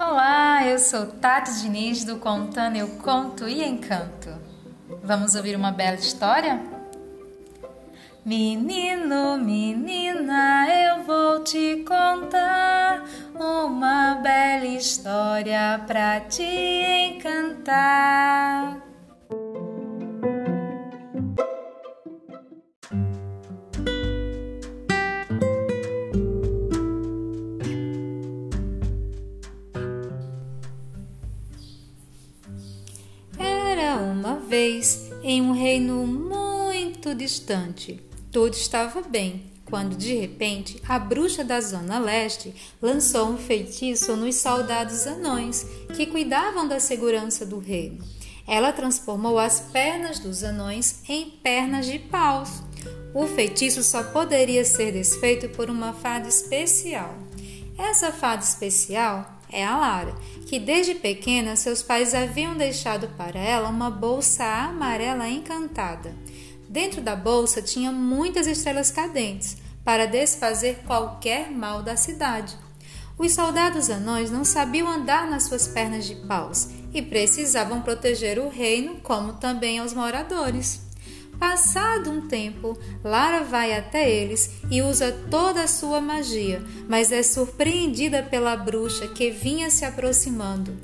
Olá, eu sou Tati Diniz do Contando Eu Conto e Encanto. Vamos ouvir uma bela história? Menino, menina, eu vou te contar uma bela história pra te encantar. Vez em um reino muito distante tudo estava bem, quando de repente a bruxa da Zona Leste lançou um feitiço nos soldados anões que cuidavam da segurança do reino. Ela transformou as pernas dos anões em pernas de paus. O feitiço só poderia ser desfeito por uma fada especial. Essa fada especial é a Lara, que desde pequena seus pais haviam deixado para ela uma bolsa amarela encantada. Dentro da bolsa tinha muitas estrelas cadentes para desfazer qualquer mal da cidade. Os soldados anões não sabiam andar nas suas pernas de paus e precisavam proteger o reino, como também os moradores. Passado um tempo, Lara vai até eles e usa toda a sua magia, mas é surpreendida pela bruxa que vinha se aproximando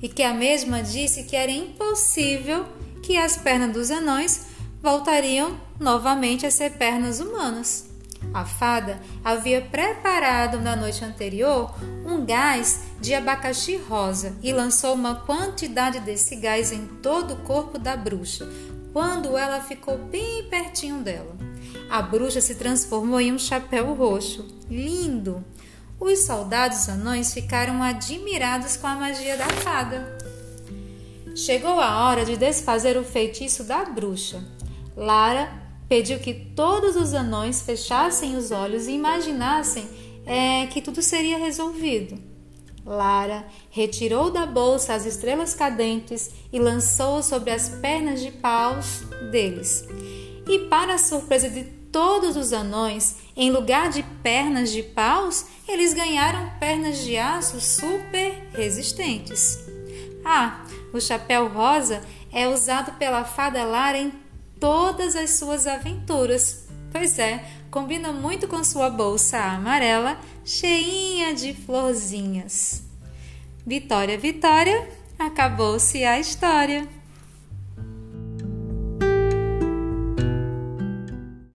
e que a mesma disse que era impossível que as pernas dos anões voltariam novamente a ser pernas humanas. A fada havia preparado na noite anterior um gás de abacaxi rosa e lançou uma quantidade desse gás em todo o corpo da bruxa, quando ela ficou bem pertinho dela. A bruxa se transformou em um chapéu roxo, lindo. Os soldados anões ficaram admirados com a magia da fada. Chegou a hora de desfazer o feitiço da bruxa. Lara pediu que todos os anões fechassem os olhos e imaginassem é, que tudo seria resolvido. Lara retirou da bolsa as estrelas cadentes e lançou sobre as pernas de paus deles. E, para a surpresa de todos os anões, em lugar de pernas de paus, eles ganharam pernas de aço super resistentes. Ah, o chapéu rosa é usado pela fada Lara em todas as suas aventuras. Pois é, combina muito com sua bolsa amarela, cheinha de florzinhas. Vitória, Vitória, acabou-se a história.